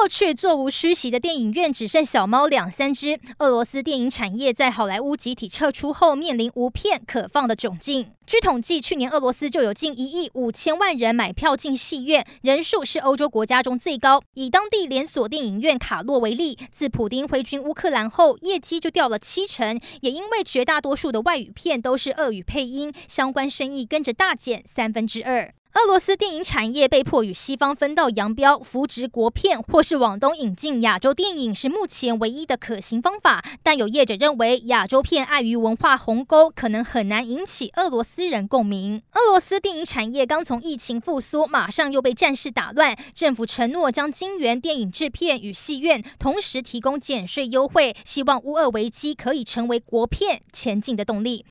过去座无虚席的电影院只剩小猫两三只。俄罗斯电影产业在好莱坞集体撤出后，面临无片可放的窘境。据统计，去年俄罗斯就有近一亿五千万人买票进戏院，人数是欧洲国家中最高。以当地连锁电影院卡洛为例，自普丁挥军乌克兰后，业绩就掉了七成，也因为绝大多数的外语片都是俄语配音，相关生意跟着大减三分之二。俄罗斯电影产业被迫与西方分道扬镳，扶植国片或是往东引进亚洲电影是目前唯一的可行方法。但有业者认为，亚洲片碍于文化鸿沟，可能很难引起俄罗斯人共鸣。俄罗斯电影产业刚从疫情复苏，马上又被战事打乱。政府承诺将金援电影制片与戏院，同时提供减税优惠，希望乌俄危机可以成为国片前进的动力。